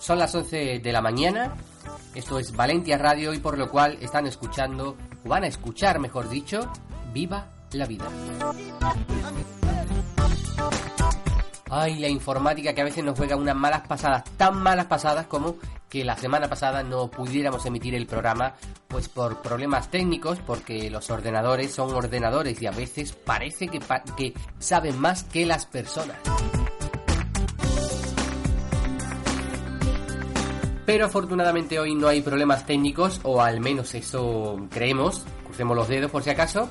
Son las 11 de la mañana. Esto es Valentia Radio y por lo cual están escuchando, o van a escuchar, mejor dicho, Viva la Vida. Ay, la informática que a veces nos juega unas malas pasadas, tan malas pasadas como que la semana pasada no pudiéramos emitir el programa, pues por problemas técnicos, porque los ordenadores son ordenadores y a veces parece que, que saben más que las personas. Pero afortunadamente hoy no hay problemas técnicos, o al menos eso creemos, crucemos los dedos por si acaso,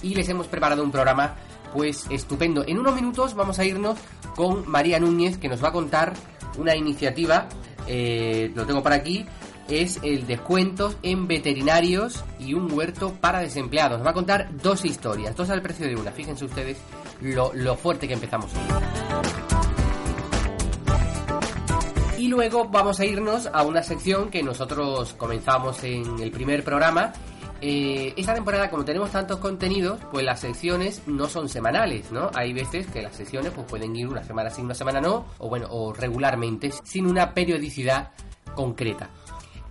y les hemos preparado un programa pues estupendo. En unos minutos vamos a irnos con María Núñez que nos va a contar una iniciativa, eh, lo tengo por aquí, es el descuento en veterinarios y un huerto para desempleados. Nos va a contar dos historias, dos al precio de una. Fíjense ustedes lo, lo fuerte que empezamos hoy. Y luego vamos a irnos a una sección que nosotros comenzamos en el primer programa. Eh, esta temporada, como tenemos tantos contenidos, pues las secciones no son semanales, ¿no? Hay veces que las secciones pues, pueden ir una semana sí, una semana no, o bueno, o regularmente, sin una periodicidad concreta.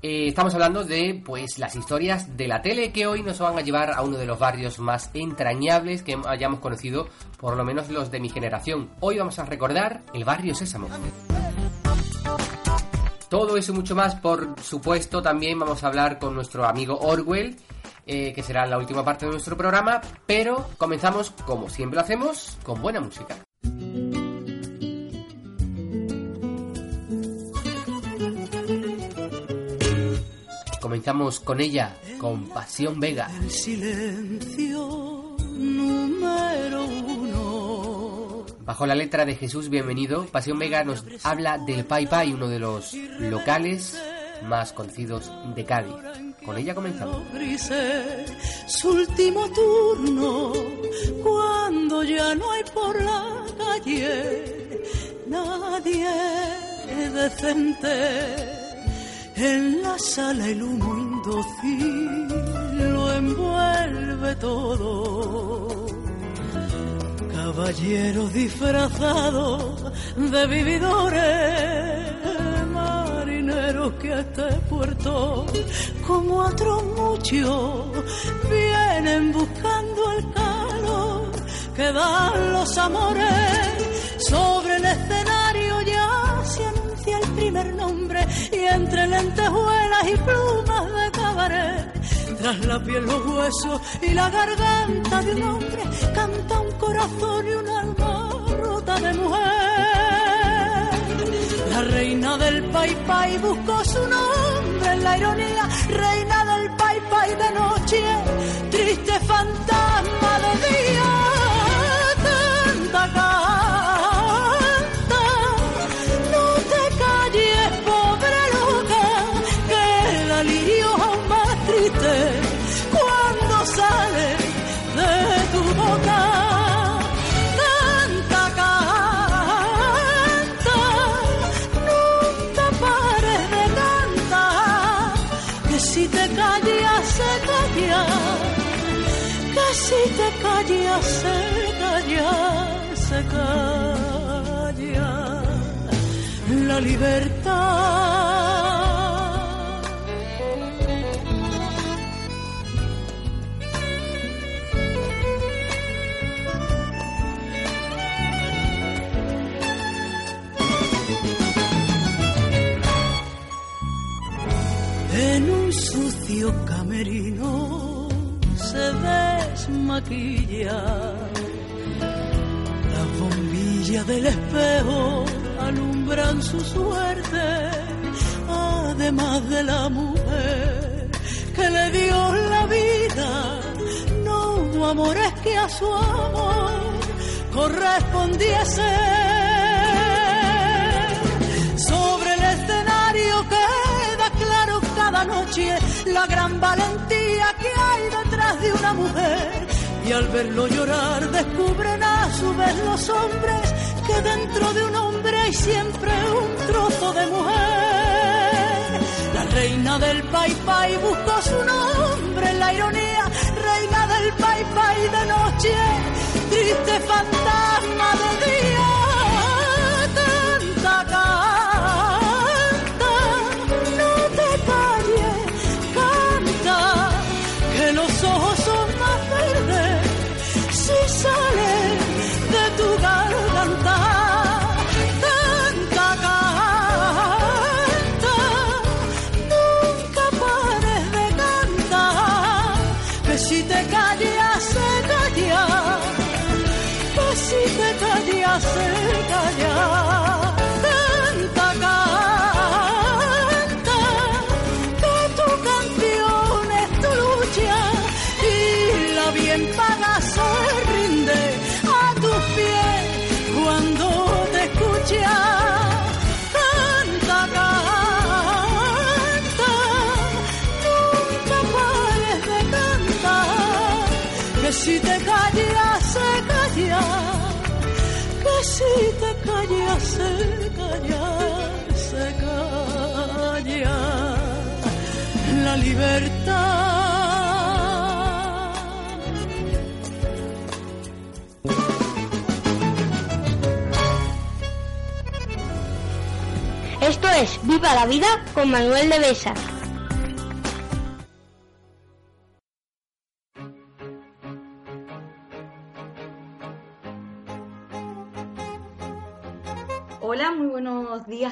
Eh, estamos hablando de pues las historias de la tele que hoy nos van a llevar a uno de los barrios más entrañables que hayamos conocido, por lo menos los de mi generación. Hoy vamos a recordar el barrio Sésamo. Todo eso y mucho más, por supuesto, también vamos a hablar con nuestro amigo Orwell, eh, que será la última parte de nuestro programa, pero comenzamos, como siempre lo hacemos, con buena música. Comenzamos con ella, con Pasión Vega. El silencio número Bajo la letra de Jesús Bienvenido, Pasión Vega nos habla del Pai Pai, uno de los locales más conocidos de Cádiz. Con ella comenzamos. Su último turno, cuando ya no hay por la calle nadie decente. En la sala el humo indócil lo envuelve todo caballeros disfrazados de vividores, marineros que a este puerto, como otros muchos, vienen buscando el calor que dan los amores. Sobre el escenario ya se anuncia el primer nombre y entre lentejuelas y plumas tras la piel, los huesos y la garganta de un hombre, canta un corazón y un alma rota de mujer. La reina del pai pai buscó su nombre en la ironía, reina del pai pai de noche, triste fantasma la libertad. En un sucio camerino se desmaquilla. Las bombillas del espejo su suerte, además de la mujer que le dio la vida. No hubo amores que a su amor correspondiese. Sobre el escenario queda claro cada noche la gran valentía que hay detrás de una mujer. Y al verlo llorar descubren a su vez los hombres que dentro de un hombre hay siempre un trozo de mujer. La reina del pai pai buscó su nombre en la ironía, reina del pai pai de noche, triste fantasma de día. La libertad. Esto es Viva la Vida con Manuel de Besa.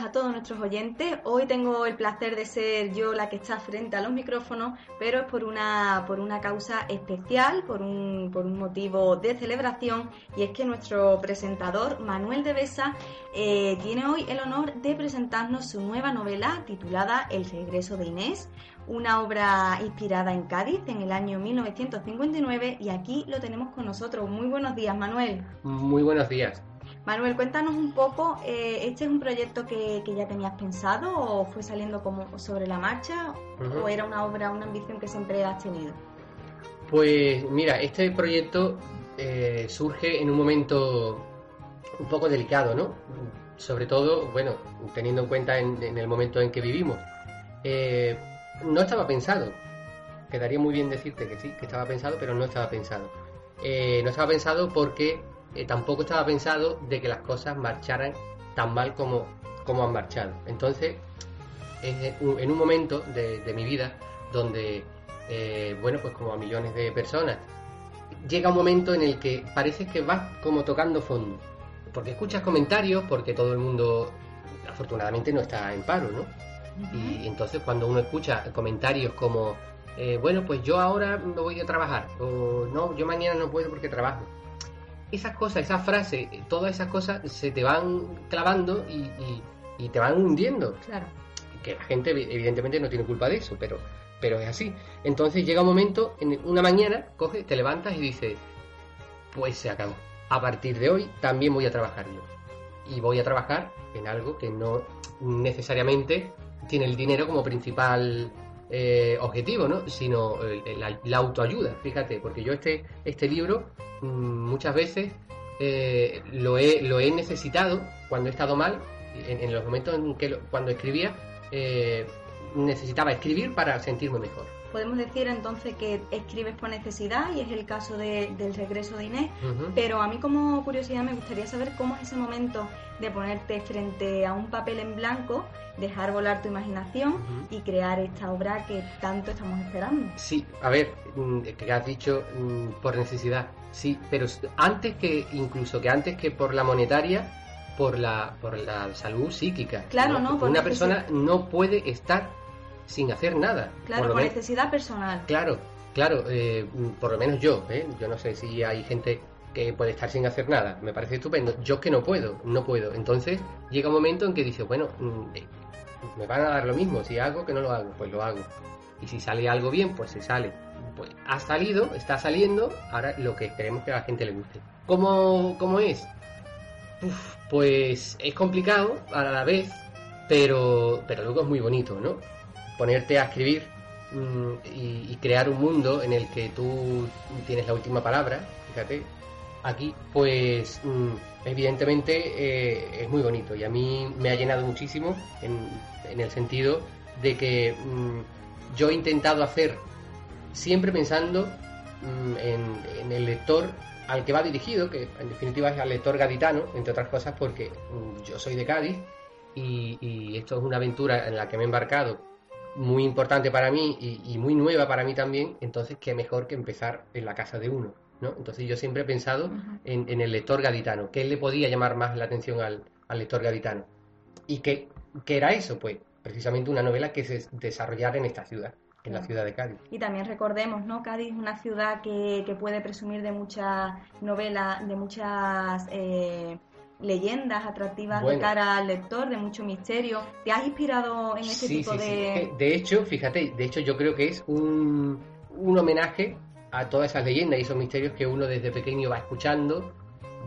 A todos nuestros oyentes. Hoy tengo el placer de ser yo la que está frente a los micrófonos, pero es por una, por una causa especial, por un, por un motivo de celebración, y es que nuestro presentador, Manuel de Besa, eh, tiene hoy el honor de presentarnos su nueva novela titulada El regreso de Inés, una obra inspirada en Cádiz en el año 1959, y aquí lo tenemos con nosotros. Muy buenos días, Manuel. Muy buenos días. Manuel, cuéntanos un poco, eh, ¿este es un proyecto que, ya tenías pensado o fue saliendo como sobre la marcha o era una obra, una ambición que siempre has tenido? Pues mira, este proyecto eh, surge en un momento un poco delicado, ¿no? Sobre todo, bueno, teniendo en cuenta en, el momento en que vivimos. Eh, no estaba pensado, quedaría muy bien decirte que sí, que estaba pensado, pero no estaba pensado. no estaba pensado porque eh, tampoco estaba pensado de que las cosas marcharan tan mal como, como han marchado. Entonces, en un momento de, mi vida donde, eh, bueno, pues como a millones de personas, llega un momento en el que parece que vas como tocando fondo. Porque escuchas comentarios, porque todo el mundo afortunadamente no está en paro, ¿no? Y entonces cuando uno escucha comentarios como, eh, bueno, pues yo ahora me voy a trabajar, o no, yo mañana no puedo porque trabajo, esas cosas, esas frases, todas esas cosas se te van clavando y, te van hundiendo. Claro. Que la gente evidentemente no tiene culpa de eso, pero, pero es así. Entonces llega un momento, en una mañana, coges, te levantas y dices, pues se acabó. A partir de hoy también voy a trabajar yo. Y voy a trabajar en algo que no necesariamente tiene el dinero como principal eh, objetivo, ¿no? Sino eh, la, autoayuda, fíjate, porque yo este, este libro mm, muchas veces eh, lo, he, lo he necesitado cuando he estado mal, en, los momentos en que cuando escribía, necesitaba escribir para sentirme mejor. Podemos decir entonces que escribes por necesidad y es el caso del regreso de Inés, pero a mí como curiosidad me gustaría saber cómo es ese momento de ponerte frente a un papel en blanco, dejar volar tu imaginación y crear esta obra que tanto estamos esperando. Sí, a ver, mm, que has dicho mm, por necesidad, sí, pero antes que, incluso que antes que por la monetaria, por la, por la salud psíquica. Claro, ¿no? Una persona no puede estar sin hacer nada. Claro, por, necesidad personal. Claro, claro, eh, por lo menos yo, ¿eh? yo no sé si hay gente que puede estar sin hacer nada, me parece estupendo. Yo que no puedo, no puedo. Entonces llega un momento en que dice, bueno, mm, eh, me van a dar lo mismo, si hago que no lo hago, pues lo hago. Y si sale algo bien, pues se sale. pues ha salido, está saliendo, ahora lo que esperemos que a la gente le guste. ¿Cómo, cómo es? Uf, pues es complicado a la vez, pero, pero luego es muy bonito, ¿no? Ponerte a escribir mm, y, crear un mundo en el que tú tienes la última palabra, fíjate, aquí, pues mm, evidentemente eh, es muy bonito. Y a mí me ha llenado muchísimo en, el sentido de que mm, yo he intentado hacer siempre pensando en, el lector al que va dirigido, que en definitiva es al lector gaditano, entre otras cosas porque yo soy de Cádiz y esto es una aventura en la que me he embarcado muy importante para mí y, y muy nueva para mí también, entonces qué mejor que empezar en la casa de uno. ¿no? Entonces yo siempre he pensado en, en el lector gaditano, ¿qué le podía llamar más la atención al, al lector gaditano? ¿Y qué, qué era eso? Pues precisamente una novela que se desarrollara en esta ciudad, en la ciudad de Cádiz. Y también recordemos, ¿no? Cádiz es una ciudad que, que puede presumir de muchas novelas, de muchas eh, leyendas atractivas Bueno. de cara al lector, de mucho misterio. ¿Te has inspirado en este Sí, tipo sí, de...? De hecho, fíjate, de hecho yo creo que es un, un homenaje a todas esas leyendas y esos misterios que uno desde pequeño va escuchando,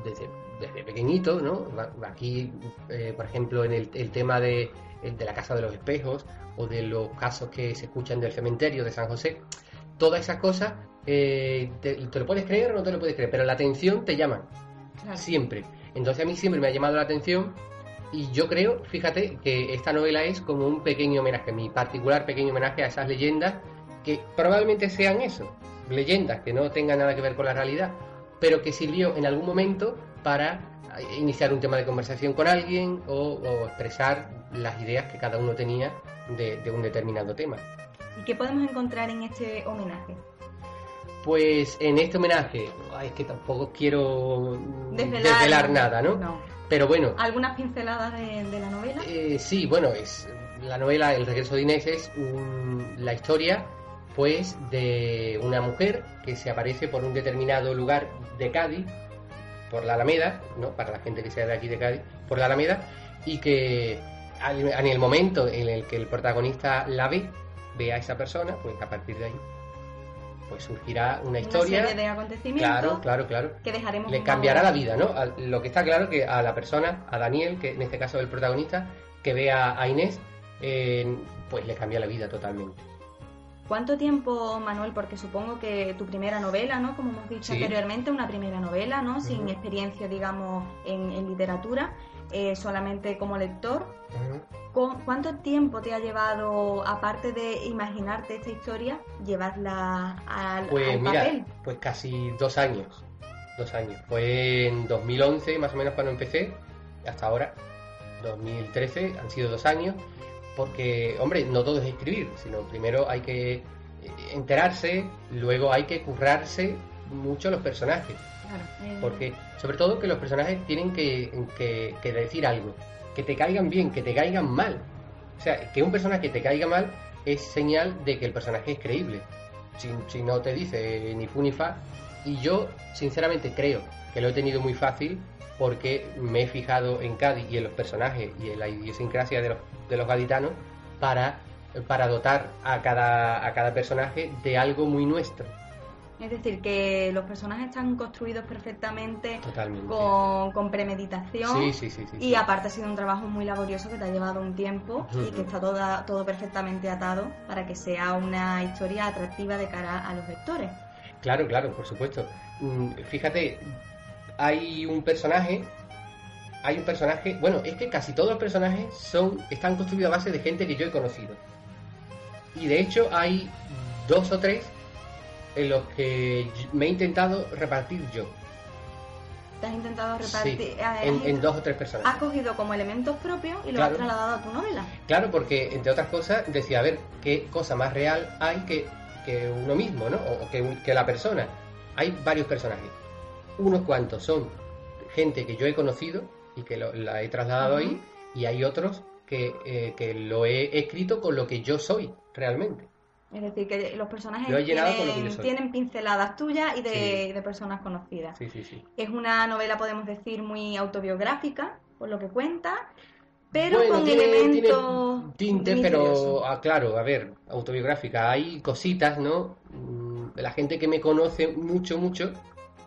desde, desde pequeñito, ¿no? Aquí, eh, por ejemplo, en el, el tema de, de la Casa de los Espejos o de los casos que se escuchan del cementerio de San José, todas esas cosas, eh, te, te lo puedes creer o no te lo puedes creer, pero la atención te llama Claro. siempre. Entonces a mí siempre me ha llamado la atención y yo creo, fíjate, que esta novela es como un pequeño homenaje, mi particular pequeño homenaje a esas leyendas que probablemente sean eso, leyendas que no tengan nada que ver con la realidad, pero que sirvió en algún momento para iniciar un tema de conversación con alguien o, o expresar las ideas que cada uno tenía de, de un determinado tema. ¿Y qué podemos encontrar en este homenaje? Pues en este homenaje, ay, es que tampoco quiero Desvelar, desvelar nada, ¿no? No. Pero bueno, ¿Algunas pinceladas de, de la novela? Eh, sí, bueno, es la novela El regreso de Inés es un- la historia, pues, de una mujer que se aparece por un determinado lugar de Cádiz, por la Alameda, ¿no? Para la gente que sea de aquí de Cádiz, por la Alameda, y que al- en el momento en el que el protagonista la ve, ve a esa persona, pues a partir de ahí, pues surgirá una historia. Una serie de acontecimientos Claro, claro, claro que dejaremos le cambiará la vida, ¿no? A- Lo que está claro que a la persona, a Daniel, que en este caso es el protagonista, que ve a, Inés, eh, pues le cambia la vida totalmente. ¿Cuánto tiempo, Manuel? Porque supongo que tu primera novela, ¿no? Como hemos dicho Sí. anteriormente, una primera novela, ¿no? Sin experiencia, digamos, en, en literatura, eh, solamente como lector. ¿Cu- ¿Cuánto tiempo te ha llevado, aparte de imaginarte esta historia, llevarla al, Pues al mira, papel? pues casi dos años, dos años. Fue en 2011 más o menos cuando empecé, hasta ahora, 2013, han sido dos años, porque, hombre, no todo es escribir, sino primero hay que eh, enterarse, luego hay que currarse mucho los personajes. Eh, Porque, sobre todo, que los personajes tienen que, decir algo. Que te caigan bien, que te caigan mal. O sea, que un personaje te caiga mal es señal de que el personaje es creíble. Si, si no te dice ni fu ni fa. Y yo, sinceramente, creo que lo he tenido muy fácil porque me he fijado en Cádiz y en los personajes y en la idiosincrasia de los, de los gaditanos para, para dotar a cada, a cada personaje de algo muy nuestro. Es decir, que los personajes están construidos perfectamente con, con premeditación. Sí, sí, sí. sí, Y aparte ha sido un trabajo muy laborioso que te ha llevado un tiempo y que está toda, todo perfectamente atado para que sea una historia atractiva de cara a los lectores. Claro, claro, por supuesto. Mm, Fíjate, hay un personaje, hay un personaje, bueno, es que casi todos los personajes son están construidos a base de gente que yo he conocido. Y de hecho hay dos o tres en los que me he intentado repartir yo. Te has intentado Sí, repartir. has- en, has- en dos o tres Has personajes. cogido como elementos propios y lo Claro. has trasladado a tu novela. Claro, porque entre otras cosas decía, a ver, ¿qué cosa más real hay que, que uno mismo, ¿no? O, que, que la persona. Hay varios personajes. Unos cuantos son gente que yo he conocido y que lo- la he trasladado ahí, y hay otros que, eh, que lo he escrito con lo que yo soy realmente. Es decir, que los personajes tienen, tienen pinceladas tuyas y de, Sí. de personas conocidas. Sí, sí, sí. Es una novela, podemos decir, muy autobiográfica, por lo que cuenta, pero Bueno, con tiene- elementos tiene tinte, pero ah, claro, a ver, autobiográfica. Hay cositas, ¿no? Mm, la gente que me conoce mucho, mucho,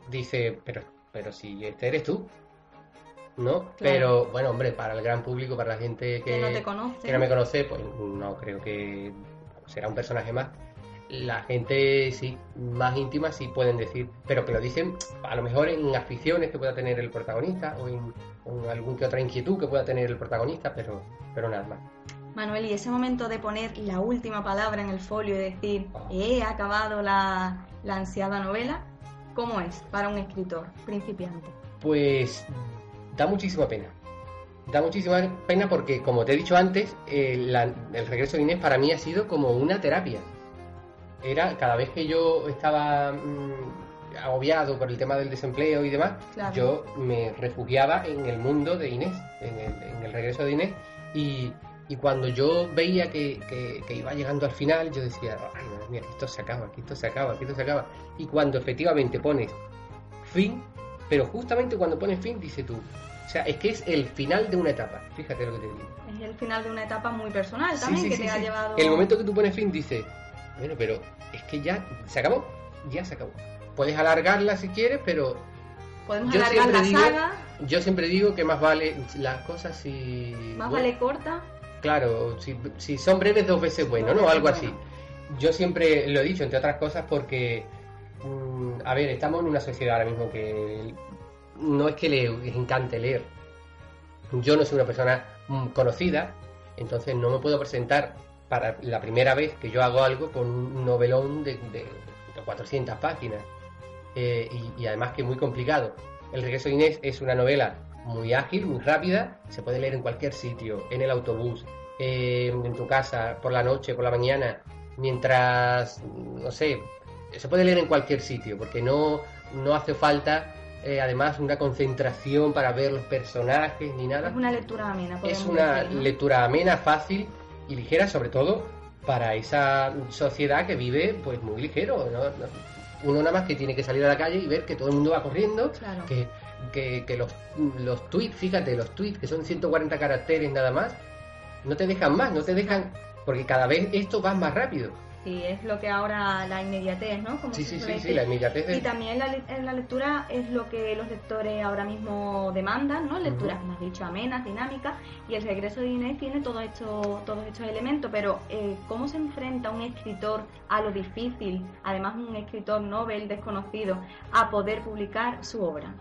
dice, pero, pero si este eres tú. ¿No? Pero bueno, hombre, para el gran público, para la gente que, Que no te conoce. que no me conoce, pues no creo que será un personaje más. La gente sí, más íntima sí pueden decir, pero que lo dicen a lo mejor en aficiones que pueda tener el protagonista o en, algún que otra inquietud que pueda tener el protagonista, pero, pero nada más. Manuel, y ese momento de poner la última palabra en el folio y decir, Ah. he acabado la, la ansiada novela, ¿cómo es para un escritor principiante? Pues da muchísima pena. Da muchísima pena porque, como te he dicho antes, eh, la- el regreso de Inés para mí ha sido como una terapia. Era cada vez que yo estaba mm, agobiado por el tema del desempleo y demás, Claro. yo me refugiaba en el mundo de Inés, en el, en el regreso de Inés. Y, y cuando yo veía que, que- que iba llegando al final, yo decía, ay, madre mía, que esto se acaba, que esto se acaba, que esto se acaba. Y cuando efectivamente pones fin, pero justamente cuando pones fin, dice tú, o sea, es que es el final de una etapa, fíjate lo que te digo. Es el final de una etapa muy personal también sí, que sí, te ha llevado... El momento que tú pones fin, dice, bueno, pero es que ya se acabó, ya se acabó. Puedes alargarla si quieres, pero Podemos yo alargar la digo- saga, yo siempre digo que más vale las cosas si... más bueno, vale corta. Claro, si, si son breves dos veces bueno, ¿no? Algo así. Yo siempre lo he dicho, entre otras cosas, porque, mm, a ver, estamos en una sociedad ahora mismo que no es que le encante leer. Yo no soy una persona mm, conocida, entonces no me puedo presentar para la primera vez que yo hago algo con un novelón de, de- de 400 páginas. Eh, y, y además que muy complicado. El regreso de Inés es una novela muy ágil, muy rápida, se puede leer en cualquier sitio, en el autobús, eh, en tu casa, por la noche, por la mañana, mientras, no sé, se puede leer en cualquier sitio, porque no, no hace falta eh, además una concentración para ver los personajes ni nada. Es una lectura amena, Es una decir, ¿no? lectura amena, fácil y ligera, sobre todo para esa sociedad que vive pues muy ligero. ¿no? No- Uno nada más que tiene que salir a la calle y ver que todo el mundo va corriendo, Claro. que, que, que los, los tweets, fíjate, los tweets que son 140 caracteres nada más, no te dejan más, no te dejan, porque cada vez esto va más rápido. Sí, es lo que ahora la inmediatez, ¿no? Como Sí, sí, sí, la inmediatez Y también la, la lectura es lo que los lectores ahora mismo demandan, ¿no? Lecturas, como has dicho, amenas, dinámicas. Y el regreso de Inés tiene todo esto, todos estos elementos. Pero, eh, ¿cómo se enfrenta un escritor a lo difícil, además un escritor Nobel desconocido, a poder publicar su obra?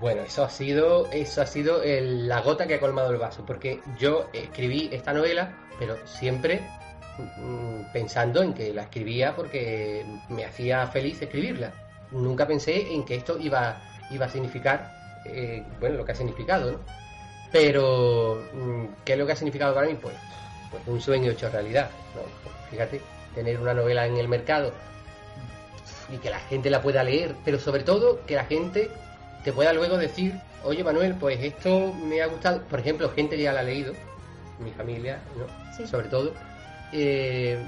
Bueno, eso ha sido, eso ha sido el- la gota que ha colmado el vaso, porque yo escribí esta novela, pero siempre pensando en que la escribía porque me hacía feliz escribirla. Nunca pensé en que esto iba, iba a significar, eh, bueno, lo que ha significado, ¿no? Pero, mm, ¿qué es lo que ha significado para mí? Pues, pues un sueño hecho realidad, ¿no? Fíjate, tener una novela en el mercado y que la gente la pueda leer, pero sobre todo que la gente te pueda luego decir, oye Manuel, pues esto me ha gustado. Por ejemplo, gente ya la ha leído, mi familia, ¿no? Sí. Sobre todo, eh,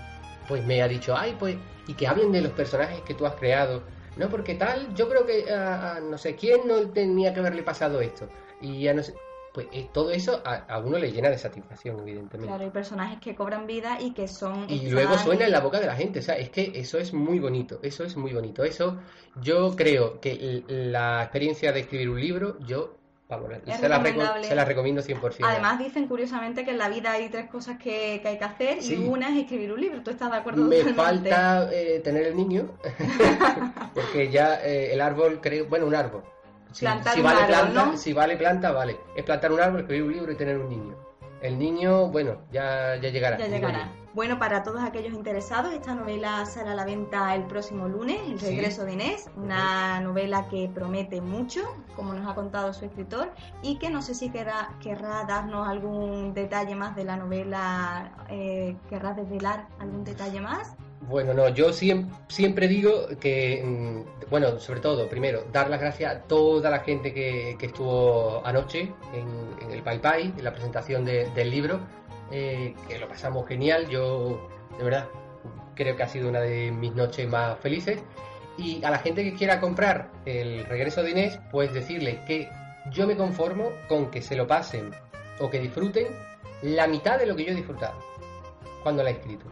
pues me ha dicho, ay, pues, y que hablen de los personajes que tú has creado. No, porque tal, yo creo que a, a no sé quién no tenía que haberle pasado esto. Y ya no sé. Pues eh, todo eso a, a uno le llena de satisfacción, evidentemente. Claro, hay personajes que cobran vida y que son... Y luego suena en la boca de la gente, o sea, es que eso es muy bonito, eso es muy bonito. Eso, yo creo que la experiencia de escribir un libro, yo, vamos, se la, se la recomiendo 100%. Además dicen curiosamente que en la vida hay tres cosas que, que hay que hacer Sí. y una es escribir un libro. ¿Tú estás de acuerdo me totalmente? falta eh, tener el niño, porque ya eh, el árbol, creo, bueno, un árbol. Si, si vale árbol, planta, ¿no? si vale planta, vale. Es plantar un árbol, escribir un libro y tener un niño. El niño, bueno, ya, ya llegará. Ya llegará. Bueno, para todos aquellos interesados, esta novela sale a la venta el próximo lunes, El Sí. regreso de Inés, una novela que promete mucho, como nos ha contado su escritor, y que no sé si querrá, querrá darnos algún detalle más de la novela, eh, querrá desvelar algún detalle más. Bueno, no, yo siem- siempre digo que, mm, bueno, sobre todo, primero, dar las gracias a toda la gente que, que estuvo anoche en, en el Pai Pai, en la presentación de- del libro, eh, que lo pasamos genial, yo, de verdad, creo que ha sido una de mis noches más felices. Y a la gente que quiera comprar el regreso de Inés, pues decirle que yo me conformo con que se lo pasen o que disfruten la mitad de lo que yo he disfrutado cuando la he escrito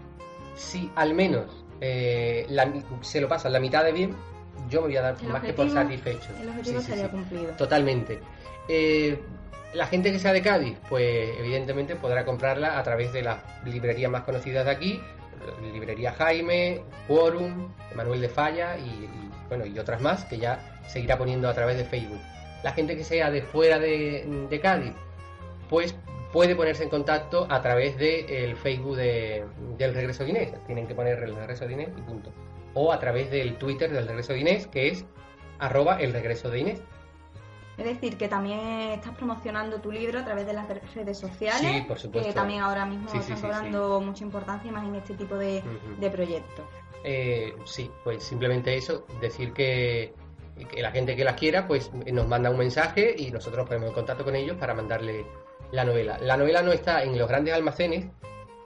si al menos eh, se lo pasan la mitad de bien, yo me voy a dar más que por satisfecho. El objetivo sería cumplido. Totalmente. Eh, la gente que sea de Cádiz, pues evidentemente podrá comprarla a través de las librerías más conocidas de aquí, librería Jaime, Quorum, Manuel de Falla y, bueno y otras más que ya seguirá poniendo a través de Facebook. La gente que sea de fuera de, Cádiz, pues puede ponerse en contacto a través del Facebook del Regreso de Inés. Tienen que poner el Regreso de Inés y punto. O a través del Twitter del Regreso de Inés, que es arroba el Regreso de Inés. Es decir, que también estás promocionando tu libro a través de las redes sociales. Sí, por supuesto. Que también ahora mismo están cobrando mucha importancia más en este tipo de, proyectos. Eh, sí, pues simplemente eso, decir que, la gente que las quiera, pues nos manda un mensaje y nosotros nos ponemos en contacto con ellos para mandarle la novela. La novela no está en los grandes almacenes,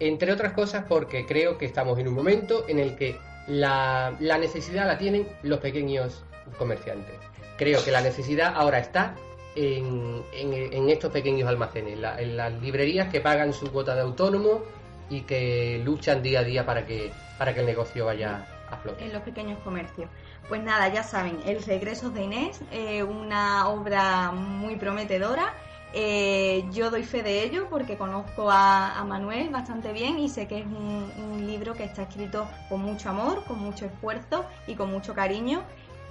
entre otras cosas porque creo que estamos en un momento en el que la, la necesidad la tienen los pequeños comerciantes creo que la necesidad ahora está en, estos pequeños almacenes, en las librerías que pagan su cuota de autónomo y que luchan día a día para que, para que el negocio vaya a flote. En los pequeños comercios. Pues nada, ya saben, El regreso de Inés, eh, una obra muy prometedora. Eh, yo doy fe de ello porque conozco a, Manuel bastante bien y sé que es un libro que está escrito con mucho amor, con mucho esfuerzo y con mucho cariño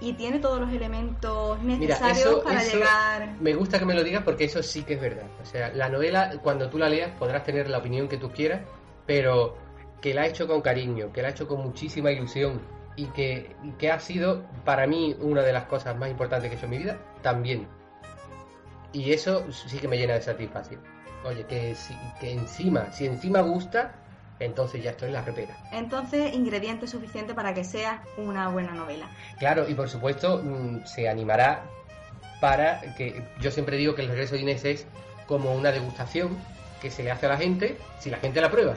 y tiene todos los elementos necesarios para llegar. Me gusta que me lo digas porque eso sí que es verdad. O sea, la novela, cuando tú la leas, podrás tener la opinión que tú quieras, pero que la ha hecho con cariño, que la ha hecho con muchísima ilusión y que, que ha sido para mí una de las cosas más importantes que he hecho en mi vida, también. Y eso sí que me llena de satisfacción. Oye, que, que encima, si encima gusta, entonces ya estoy en la repera. Entonces, ingrediente suficiente para que sea una buena novela. Claro, y por supuesto mm, se animará para que yo siempre digo que el regreso de Inés es como una degustación que se le hace a la gente si la gente la prueba.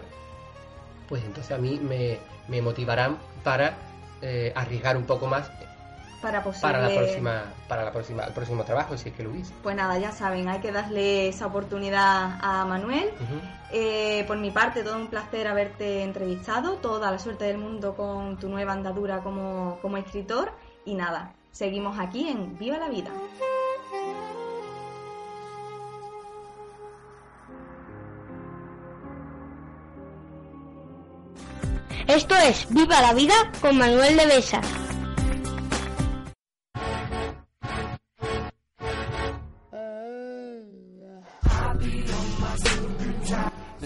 Pues entonces a mí me, me motivarán para eh, arriesgar un poco más para, para la próxima para la próxima el próximo trabajo si es que lo hubiese. Pues nada ya saben hay que darle esa oportunidad a Manuel. Eh, por mi parte todo un placer haberte entrevistado. Toda la suerte del mundo con tu nueva andadura como, como escritor. Y nada seguimos aquí en Viva la Vida. Esto es Viva la Vida con Manuel de Besas.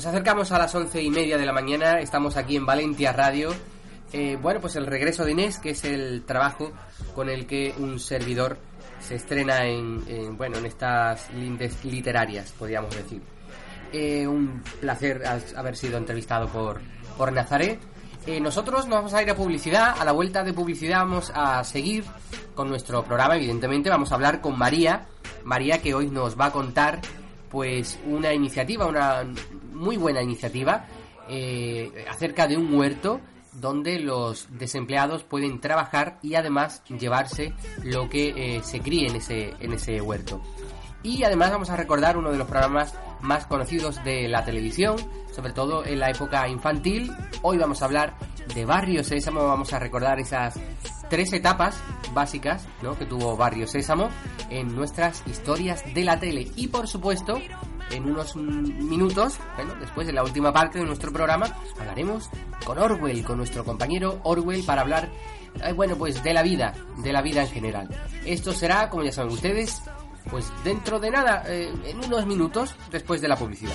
Nos acercamos a las once y media de la mañana, estamos aquí en Valencia Radio. Eh, bueno, pues el regreso de Inés, que es el trabajo con el que un servidor se estrena en, bueno, en estas lindes literarias, podríamos decir. Eh, un placer haber sido entrevistado por, por Nazaret. Eh, nosotros nos vamos a ir a publicidad. A la vuelta de publicidad vamos a seguir con nuestro programa. Evidentemente vamos a hablar con María. María que hoy nos va a contar pues una iniciativa, una muy buena iniciativa eh, acerca de un huerto donde los desempleados pueden trabajar y además llevarse lo que eh, se críe en ese, en ese huerto. Y además vamos a recordar uno de los programas más conocidos de la televisión, sobre todo en la época infantil. Hoy vamos a hablar de Barrio Sésamo, vamos a recordar esas tres etapas básicas ¿no? que tuvo Barrio Sésamo en nuestras historias de la tele. Y por supuesto, en unos minutos, bueno, después de la última parte de nuestro programa, hablaremos con Orwell, con nuestro compañero Orwell, para hablar, eh, bueno, pues de la vida, de la vida en general. Esto será, como ya saben ustedes, pues dentro de nada, eh, en unos minutos después de la publicidad.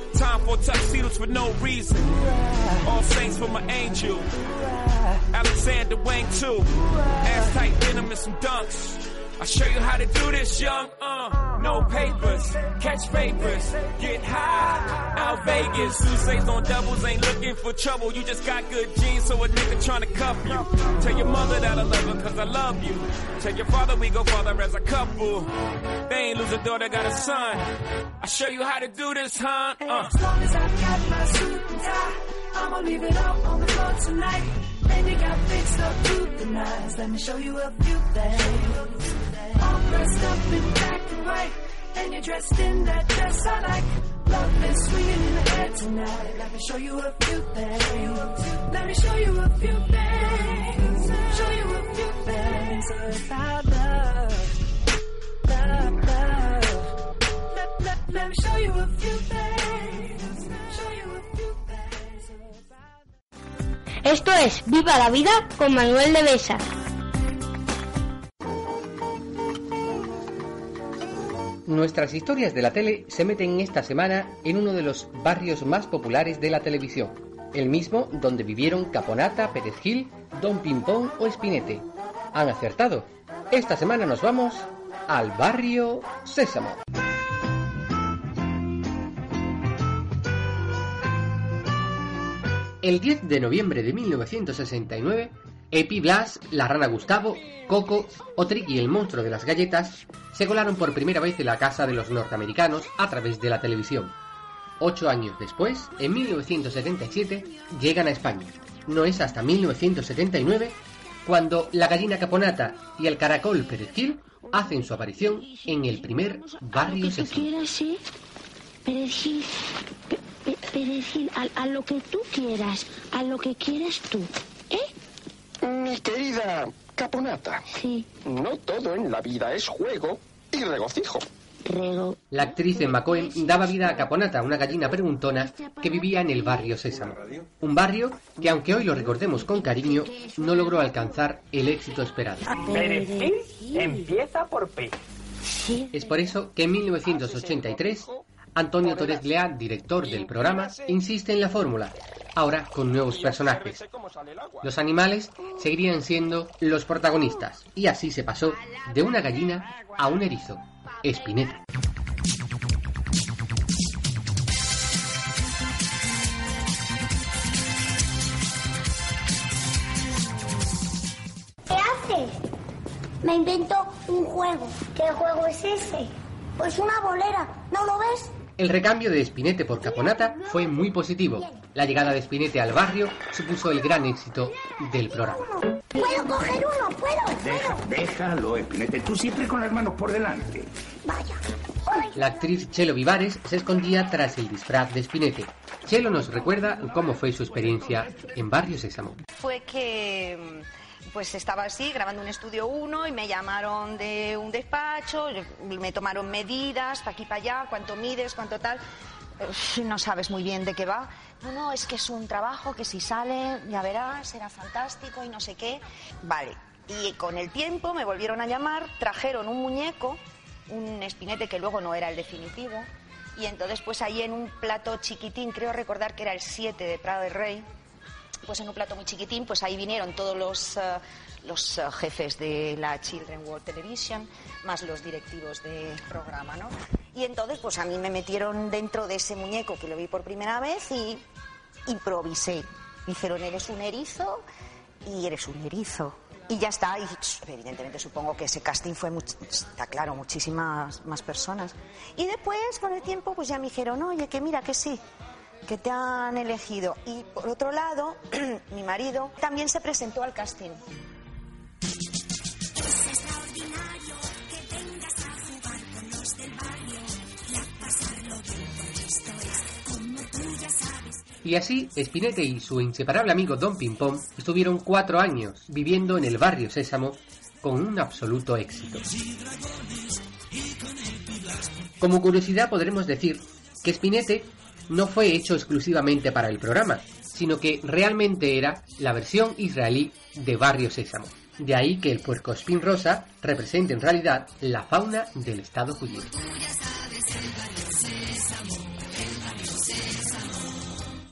Time for tuxedos for no reason. All saints for my angel. Alexander Wang too. Ass tight denim and some dunks. I'll show you how to do this, young. Uh, no papers, catch papers, get high. Out Vegas, Sousa's on doubles, ain't looking for trouble. You just got good genes, so a nigga trying to cuff you. Tell your mother that I love her, cause I love you. Tell your father we go father as a couple. They ain't lose a daughter, got a son. I'll show you how to do this, huh? Uh. As long as I got my suit and tie, I'ma leave it all on the floor tonight. And you got fixed up to the nines. Let me show you a few things. All dressed up in black and white, and you're dressed in that dress I like. Love is swinging in the air tonight. Let me show you a few things. Let me show you a few things. Show you a few things about love. Love, love. Esto es Viva la Vida con Manuel de Besa. Nuestras historias de la tele se meten esta semana en uno de los barrios más populares de la televisión, el mismo donde vivieron Caponata, Pérez Gil, Don Pimpón o Espinete. ¿Han acertado? Esta semana nos vamos al barrio Sésamo. El 10 de noviembre de 1969, Epi Blas, la rana Gustavo, Coco o Tricky el monstruo de las galletas se colaron por primera vez en la casa de los norteamericanos a través de la televisión. Ocho años después, en 1977, llegan a España. No es hasta 1979 cuando la gallina caponata y el caracol perejil hacen su aparición en el primer barrio sí. Perejil, perejil, a, a lo que tú quieras, a lo que quieras tú. ¿Eh? Mi querida Caponata, Sí, no todo en la vida es juego y regocijo. rego. La actriz Emma Cohen daba vida a Caponata, una gallina preguntona que vivía en el barrio Sésamo. Un barrio que, aunque hoy lo recordemos con cariño, no logró alcanzar el éxito esperado. Perejil empieza por P. Sí, Es por eso que en 1983, Antonio Torres Lea, director del programa, insiste en la fórmula, ahora con nuevos personajes. Los animales seguirían siendo los protagonistas, y así se pasó de una gallina a un erizo, Espineta. ¿Qué haces? Me invento un juego. ¿Qué juego es ese? Pues una bolera, ¿no lo ves? El recambio de Spinete por Caponata fue muy positivo. La llegada de Spinete al barrio supuso el gran éxito del programa. Puedo coger uno, puedo, Deja, déjalo, Espinete. Tú siempre con las manos por delante. Vaya. La actriz Chelo Vivares se escondía tras el disfraz de Spinete. Chelo nos recuerda cómo fue su experiencia en Barrio Sésamo. fue que pues estaba así grabando un estudio 1 y me llamaron de un despacho, me tomaron medidas para aquí para allá, cuánto mides, cuánto tal. No sabes muy bien de qué va. No, no, es que es un trabajo que si sale, ya verás, será fantástico y no sé qué. Vale. Y con el tiempo me volvieron a llamar, trajeron un muñeco, un espinete que luego no era el definitivo. Y entonces, pues ahí en un plato chiquitín, creo recordar que era el 7 de Prado del Rey, pues en un plato muy chiquitín, pues ahí vinieron todos los, eh, los eh, jefes de la Children World Television, más los directivos del programa, ¿no? Y entonces, pues a mí me metieron dentro de ese muñeco que lo vi por primera vez y improvisé. Dijeron, eres un erizo y eres un erizo. Y ya está, y evidentemente supongo que ese casting fue, está claro, muchísimas más personas. Y después, con el tiempo, pues ya me dijeron, oye, que mira, que sí, que te han elegido. Y por otro lado, mi marido también se presentó al casting. Y así, Spinette y su inseparable amigo Don Pimpón estuvieron cuatro años viviendo en el barrio Sésamo con un absoluto éxito. Como curiosidad podremos decir que Spinette no fue hecho exclusivamente para el programa, sino que realmente era la versión israelí de Barrio Sésamo. De ahí que el puercoespín rosa represente en realidad la fauna del Estado judío.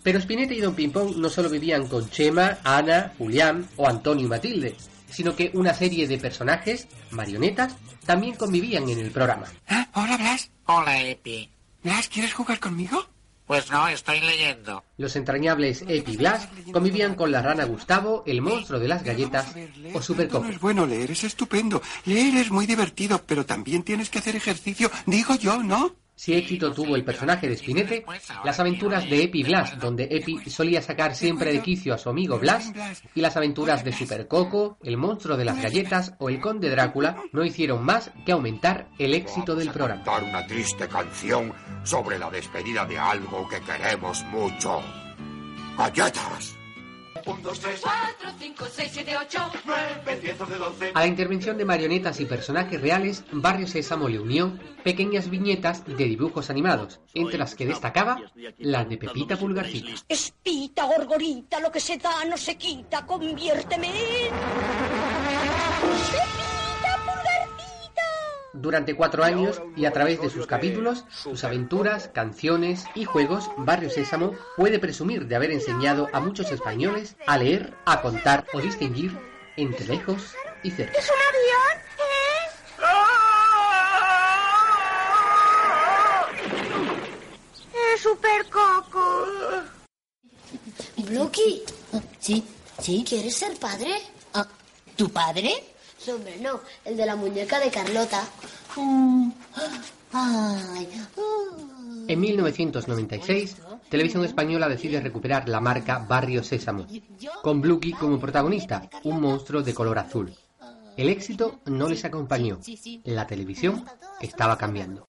Pero Spinetta y Don Pimpón no solo vivían con Chema, Ana, Julián o Antonio y Matilde, sino que una serie de personajes, marionetas, también convivían en el programa. ¿Ah? Hola, Blas. Hola, Epi. Blas, ¿quieres jugar conmigo? Pues no, estoy leyendo. Los entrañables Epi y Blas convivían con la rana Gustavo, el monstruo de las galletas o Super Coco. No es bueno leer, es estupendo. Leer es muy divertido, pero también tienes que hacer ejercicio, digo yo, ¿no? Si éxito tuvo el personaje de Spinete, las aventuras de Epi Blas, donde Epi solía sacar siempre de quicio a su amigo Blas, y las aventuras de Super Coco, el monstruo de las galletas o el conde Drácula no hicieron más que aumentar el éxito del programa. Una triste canción sobre la despedida de algo que queremos mucho. ¡Galletas! 1, 2, 3, 4, 5, 6, 7, 8, 9, 10, 11, 12. A la intervención de marionetas y personajes reales, Barrio Sésamo le unió pequeñas viñetas de dibujos animados, entre las que destacaba la de Pepita Pulgarcita. Espita, gorgorita, lo que se da no se quita, conviérteme en... Durante cuatro años y a través de sus capítulos, sus aventuras, canciones y juegos, Barrio Sésamo puede presumir de haber enseñado a muchos españoles a leer, a contar o distinguir entre lejos y cerca. ¿Es un avión? ¿Eh? Es Super Coco. Blocky. Sí, sí. ¿Quieres ser padre? ¿Tu padre? No, hombre, no. El de la muñeca de Carlota. Mm. Ay. En 1996, Televisión Española decide recuperar la marca Barrio Sésamo, con Bluky como protagonista, un monstruo de color azul. El éxito no les acompañó. La televisión estaba cambiando.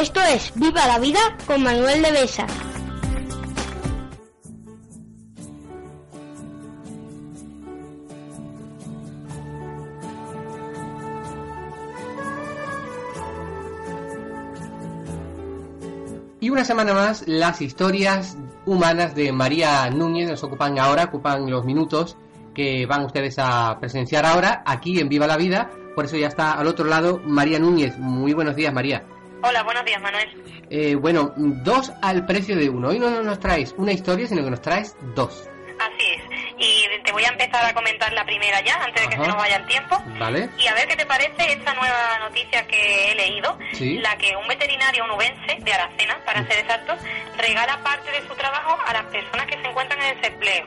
Esto es Viva la Vida con Manuel de Besa. Y una semana más, las historias humanas de María Núñez nos ocupan ahora, ocupan los minutos que van ustedes a presenciar ahora aquí en Viva la Vida. Por eso ya está al otro lado María Núñez. Muy buenos días, María. Hola, buenos días, Manuel. Eh, bueno, dos al precio de uno. Hoy no nos traes una historia, sino que nos traes dos. Así es. Y te voy a empezar a comentar la primera ya, antes de que Ajá. se nos vaya el tiempo. ¿Vale? Y a ver qué te parece esta nueva noticia que he leído, Sí. la que un veterinario onubense de Aracena, para ser exactos, regala parte de su trabajo a las personas que se encuentran en desempleo,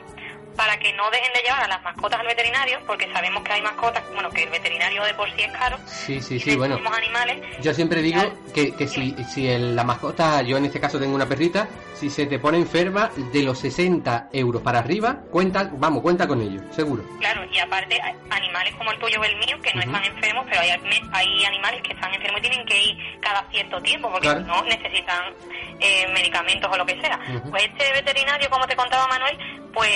para que no dejen de llevar a las mascotas al veterinario, porque sabemos que hay mascotas, bueno, que el veterinario de por sí es caro, Sí, sí, sí, bueno. animales, Yo siempre digo que, que si, si el- la mascota, yo en este caso tengo una perrita, si se te pone enferma, de los 60 euros para arriba, cuenta, vamos, cuenta con ello, seguro. Claro, y aparte animales como el tuyo o el mío que no están enfermos, pero hay, hay animales que están enfermos y tienen que ir cada cierto tiempo porque Claro. no necesitan eh, medicamentos o lo que sea. Pues este veterinario, como te contaba Manuel, pues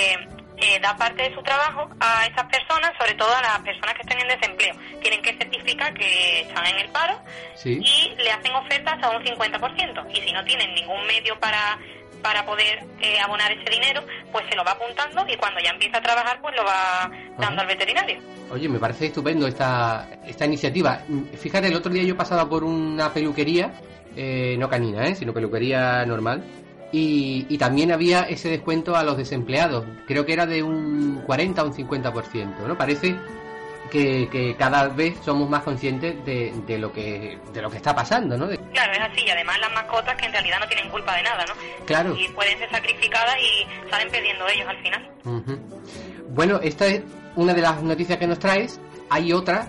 eh, da parte de su trabajo a estas personas, sobre todo a las personas que estén en desempleo. Tienen que certificar que están en el paro Sí. y le hacen ofertas a un 50%. Y si no tienen ningún medio para para poder eh, abonar ese dinero, pues se lo va apuntando y cuando ya empieza a trabajar, pues lo va dando al veterinario. Oye, me parece estupendo esta, esta iniciativa. Fíjate, el otro día yo pasaba por una peluquería, eh, no canina, ¿eh? sino peluquería normal, y, y también había ese descuento a los desempleados. Creo que era de un 40 o un 50%, ¿no? Parece que, que cada vez somos más conscientes de, de lo que de lo que está pasando, ¿no? De- Claro, es así, y además las mascotas que en realidad no tienen culpa de nada, ¿no? Claro. Y pueden ser sacrificadas y salen perdiendo ellos al final. Bueno, esta es una de las noticias que nos traes. Hay otra,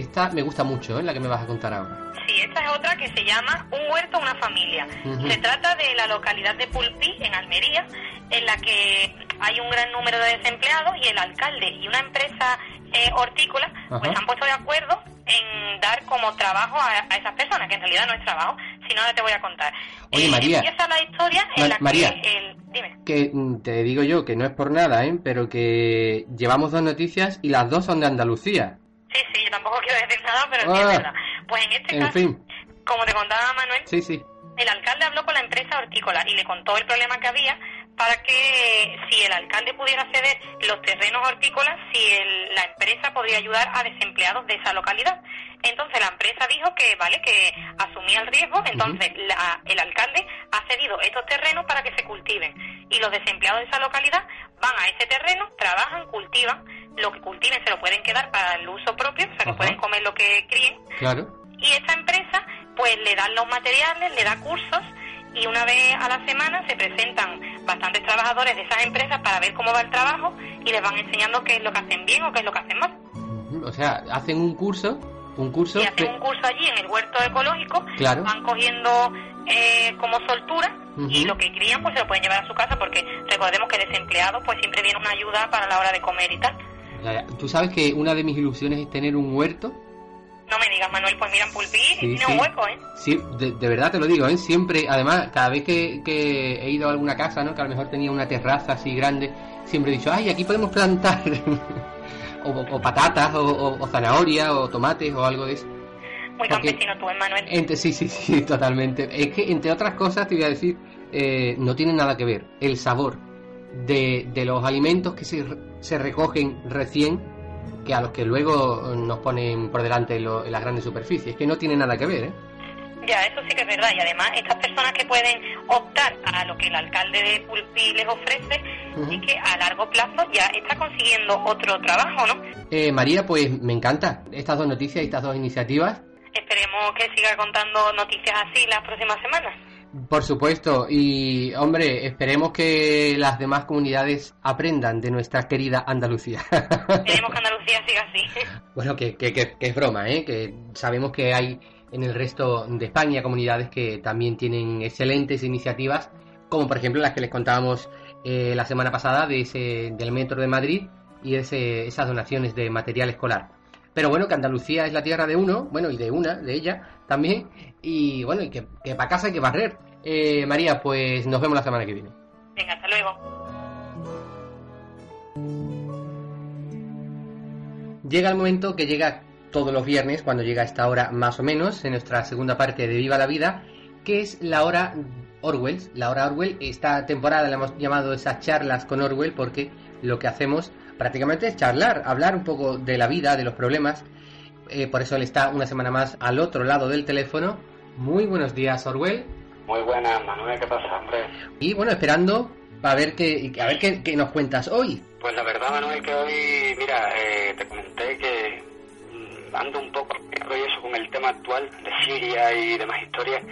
esta me gusta mucho, ¿eh? la que me vas a contar ahora. Sí, esta es otra que se llama Un huerto, una familia. Se trata de la localidad de Pulpí, en Almería, en la que hay un gran número de desempleados y el alcalde y una empresa eh, hortícola pues Ajá. han puesto de acuerdo en dar como trabajo a, a esas personas, que en realidad no es trabajo, sino ahora te voy a contar. Oye, María. Empieza la historia en Ma- la María. que el... Dime. Que mm, te digo yo que no es por nada, ¿eh? pero que llevamos dos noticias y las dos son de Andalucía. Sí, sí, yo tampoco quiero decir nada, pero sí Ah. es verdad. Pues en este En caso, fin, como te contaba Manuel, sí, sí. El alcalde habló con la empresa hortícola y le contó el problema que había para que si el alcalde pudiera ceder los terrenos hortícolas, si el- la empresa podría ayudar a desempleados de esa localidad. Entonces la empresa dijo que vale que asumía el riesgo, entonces la- el alcalde ha cedido estos terrenos para que se cultiven y los desempleados de esa localidad van a ese terreno, trabajan, cultivan, lo que cultiven se lo pueden quedar para el uso propio, o sea que Ajá. pueden comer lo que críen Claro. y esta empresa pues le dan los materiales, le da cursos y una vez a la semana se presentan bastantes trabajadores de esas empresas para ver cómo va el trabajo y les van enseñando qué es lo que hacen bien o qué es lo que hacen mal. O sea, hacen un curso, un curso... Y hacen que- un curso allí en el huerto ecológico, Claro. van cogiendo eh, como soltura y lo que crían pues se lo pueden llevar a su casa porque recordemos que desempleados pues siempre viene una ayuda para la hora de comer y tal. Ya, ya. Tú sabes que una de mis ilusiones es tener un huerto. No me digas Manuel, pues mira en Pulpí Sí, tiene sí. un hueco, ¿eh? Sí, de, de verdad te lo digo, ¿eh? Siempre, además, cada vez que, que he ido a alguna casa, ¿no? Que a lo mejor tenía una terraza así grande, siempre he dicho, ay, aquí podemos plantar o, o patatas, o, o, o zanahoria, o tomates, o algo de eso. Muy Porque- campesino tú, ¿eh, Manuel? Entre, sí, sí, sí, totalmente. Es que, entre otras cosas, te voy a decir, eh, no tiene nada que ver el sabor de, de los alimentos que se, se recogen recién que a los que luego nos ponen por delante lo- en las grandes superficies. Es que no tiene nada que ver, ¿eh? Ya, eso sí que es verdad. Y además, estas personas que pueden optar a lo que el alcalde de Pulpí les ofrece, y que a largo plazo ya está consiguiendo otro trabajo, ¿no? Eh, María, pues me encanta estas dos noticias y estas dos iniciativas. Esperemos que siga contando noticias así las próximas semanas. Por supuesto, y hombre, esperemos que las demás comunidades aprendan de nuestra querida Andalucía. Esperemos que Andalucía siga así. bueno, que, que- que- que es broma, ¿eh? Que sabemos que hay en el resto de España comunidades que también tienen excelentes iniciativas, como por ejemplo las que les contábamos eh, la semana pasada de ese, del Metro de Madrid y ese- esas donaciones de material escolar. Pero bueno, que Andalucía es la tierra de uno, bueno, y de una, de ella también, y bueno, y que, que para casa hay que barrer. Eh, María, pues nos vemos la semana que viene. Venga, hasta luego. Llega el momento que llega todos los viernes, cuando llega esta hora más o menos, en nuestra segunda parte de Viva la Vida, que es la hora Orwell. La hora Orwell, esta temporada la hemos llamado esas charlas con Orwell porque lo que hacemos prácticamente es charlar, hablar un poco de la vida, de los problemas. Eh, por eso él está una semana más al otro lado del teléfono. Muy buenos días, Orwell. Muy buenas, Manuel, ¿qué pasa, hombre? Y bueno, esperando a ver qué, a ver qué, qué nos cuentas hoy. Pues la verdad, Manuel, que hoy, mira, eh, te comenté que ando un poco eso con el tema actual de Siria y demás historias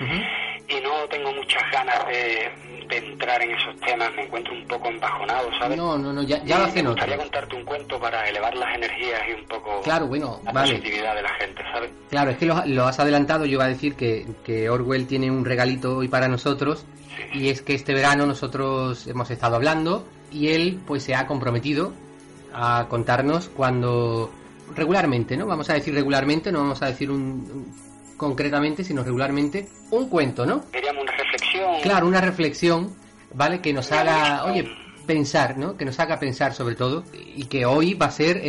y no tengo muchas ganas de, de entrar en esos temas, me encuentro un poco embajonado, ¿sabes? No, no, no, ya, ya lo hacen Me gustaría contarte un cuento para elevar las energías y un poco Claro, bueno, la vale. positividad de la gente, ¿sabes? Claro, es que lo, lo has adelantado. Yo iba a decir que, que Orwell tiene un regalito hoy para nosotros. Y es que este verano nosotros hemos estado hablando y él pues se ha comprometido a contarnos cuando regularmente, ¿no? Vamos a decir regularmente, no vamos a decir un, un- concretamente, sino regularmente un cuento, ¿no? Diríamos una reflexión. Claro, una reflexión, ¿vale? Que nos haga, oye, pensar, ¿no? Que nos haga pensar sobre todo y que hoy va a ser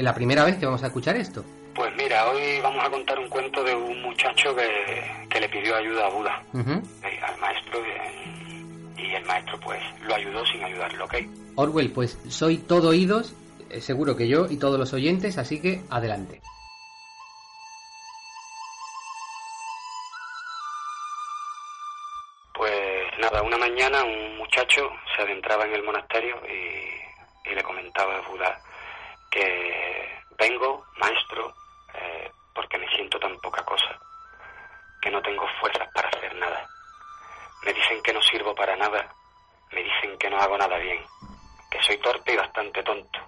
la primera vez que vamos a escuchar esto. Pues mira, hoy vamos a contar un cuento de un muchacho que, que le pidió ayuda a Buda. Eh, al maestro eh, y el maestro pues lo ayudó sin ayudarlo, ¿ok? Orwell, pues soy todo oídos, seguro que yo y todos los oyentes, así que adelante. Pues nada, una mañana un muchacho se adentraba en el monasterio y, y le comentaba a Buda que vengo, maestro, eh, porque me siento tan poca cosa, que no tengo fuerzas para hacer nada. Me dicen que no sirvo para nada, me dicen que no hago nada bien, que soy torpe y bastante tonto.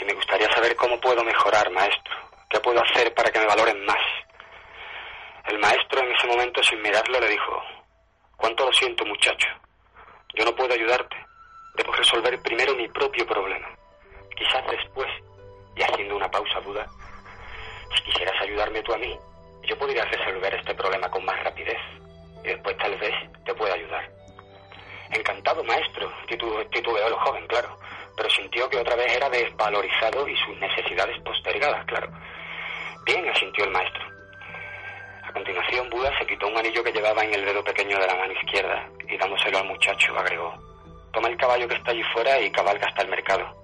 Y me gustaría saber cómo puedo mejorar, maestro, qué puedo hacer para que me valoren más. El maestro en ese momento, sin mirarlo, le dijo, ¿cuánto lo siento, muchacho? Yo no puedo ayudarte. Debo resolver primero mi propio problema. Quizás después, y haciendo una pausa duda, si quisieras ayudarme tú a mí, yo podría resolver este problema con más rapidez. Y después tal vez te pueda ayudar. Encantado, maestro, titu- titubeó el joven, claro, pero sintió que otra vez era desvalorizado y sus necesidades postergadas, claro. Bien, asintió el maestro. A continuación, Buda se quitó un anillo que llevaba en el dedo pequeño de la mano izquierda y dándoselo al muchacho agregó, toma el caballo que está allí fuera y cabalga hasta el mercado.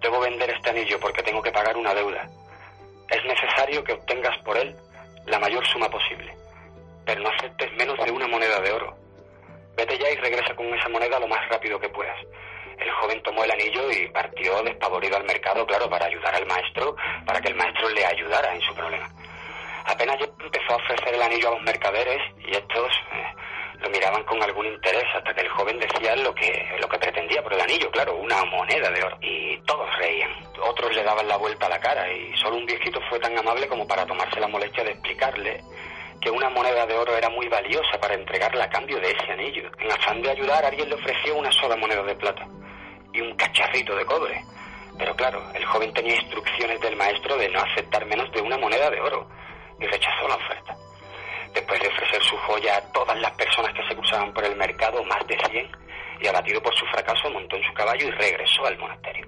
Debo vender este anillo porque tengo que pagar una deuda. Es necesario que obtengas por él la mayor suma posible, pero no aceptes menos de una moneda de oro. Vete ya y regresa con esa moneda lo más rápido que puedas. El joven tomó el anillo y partió despavorido al mercado, claro, para ayudar al maestro, para que el maestro le ayudara en su problema. Apenas empezó a ofrecer el anillo a los mercaderes y estos eh, lo miraban con algún interés hasta que el joven decía lo que, lo que pretendía por el anillo, claro, una moneda de oro. Y todos reían. Otros le daban la vuelta a la cara y solo un viejito fue tan amable como para tomarse la molestia de explicarle que una moneda de oro era muy valiosa para entregarla a cambio de ese anillo. En afán de ayudar, alguien le ofreció una sola moneda de plata y un cacharrito de cobre. Pero claro, el joven tenía instrucciones del maestro de no aceptar menos de una moneda de oro y rechazó la oferta. Después de ofrecer su joya a todas las personas que se cruzaban por el mercado, más de 100, y abatido por su fracaso, montó en su caballo y regresó al monasterio.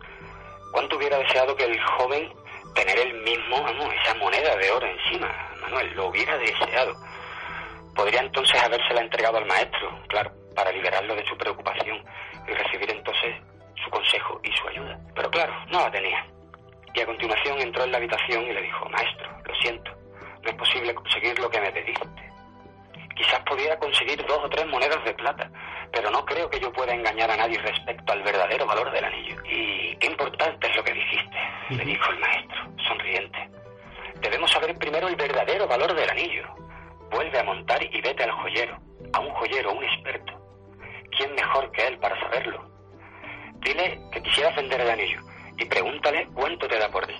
¿Cuánto hubiera deseado que el joven tener el mismo, esa moneda de oro encima, Manuel? Lo hubiera deseado. Podría entonces habérsela entregado al maestro, claro, para liberarlo de su preocupación y recibir entonces su consejo y su ayuda. Pero claro, no la tenía. Y a continuación entró en la habitación y le dijo, maestro, lo siento, no es posible conseguir lo que me pediste. Quizás pudiera conseguir dos o tres monedas de plata, pero no creo que yo pueda engañar a nadie respecto al verdadero valor del anillo. Y qué importante es lo que dijiste, le dijo el maestro, sonriente. Debemos saber primero el verdadero valor del anillo. Vuelve a montar y vete al joyero, a un joyero, un experto. ¿Quién mejor que él para saberlo? Dile que quisieras vender el anillo y pregúntale cuánto te da por él.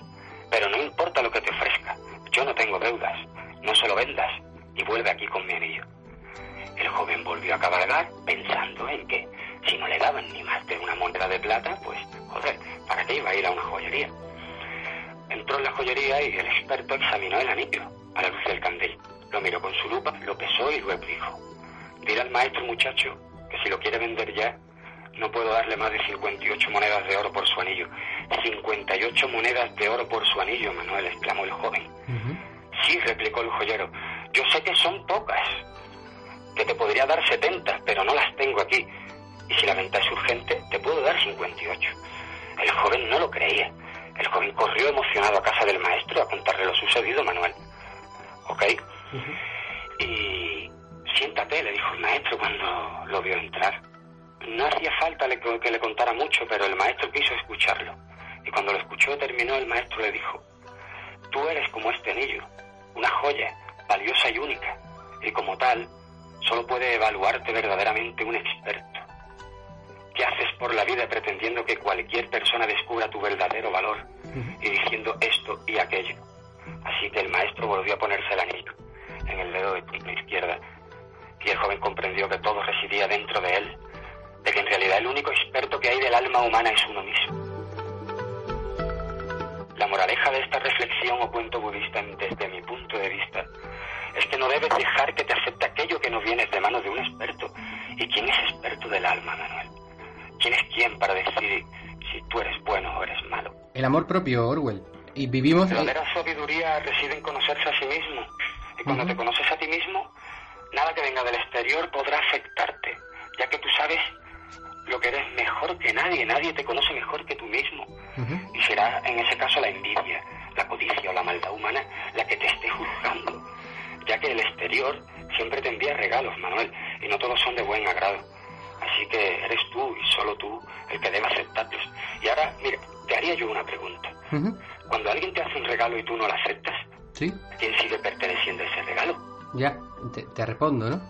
Pero no importa lo que te ofrezca, yo no tengo deudas, no se lo vendas y vuelve aquí con mi anillo. El joven volvió a cabalgar pensando en que si no le daban ni más de una moneda de plata, pues, joder, ¿para qué iba a ir a una joyería? Entró en la joyería y el experto examinó el anillo a la luz del candil. Lo miró con su lupa, lo pesó y luego dijo, dile al maestro muchacho que si lo quiere vender ya, no puedo darle más de 58 monedas de oro por su anillo. 58 monedas de oro por su anillo, Manuel, exclamó el joven. Sí, replicó el joyero, yo sé que son pocas, que te podría dar 70, pero no las tengo aquí. Y si la venta es urgente, te puedo dar 58. El joven no lo creía. El joven corrió emocionado a casa del maestro a contarle lo sucedido, Manuel. ¿Ok? Y siéntate, le dijo el maestro cuando lo vio entrar. No hacía falta que le contara mucho, pero el maestro quiso escucharlo. Y cuando lo escuchó terminó, el maestro le dijo, tú eres como este anillo, una joya, valiosa y única, y como tal, solo puede evaluarte verdaderamente un experto. ¿Qué haces por la vida pretendiendo que cualquier persona descubra tu verdadero valor y diciendo esto y aquello? Así que el maestro volvió a ponerse el anillo en el dedo de la izquierda y el joven comprendió que todo residía dentro de él, de que en realidad el único experto que hay del alma humana es uno mismo. La moraleja de esta reflexión o cuento budista desde mi punto de vista es que no debes dejar que te acepte aquello que no vienes de manos de un experto. ¿Y quién es experto del alma, Manuel? ¿Quién es quién para decir si tú eres bueno o eres malo? El amor propio, Orwell. Y vivimos... La verdadera sabiduría reside en conocerse a sí mismo. Y cuando te conoces a ti mismo, nada que venga del exterior podrá afectarte. ya que tú sabes lo que eres mejor que nadie, nadie te conoce mejor que tú mismo. Y será en ese caso la envidia, la codicia o la maldad humana la que te esté juzgando, ya que el exterior siempre te envía regalos, Manuel, y no todos son de buen agrado. Así que eres tú y solo tú el que debe aceptarlos. Y ahora, mira, te haría yo una pregunta. Cuando alguien te hace un regalo y tú no lo aceptas, Sí, ¿a quién sigue perteneciendo ese regalo? ya, te, te respondo, ¿no?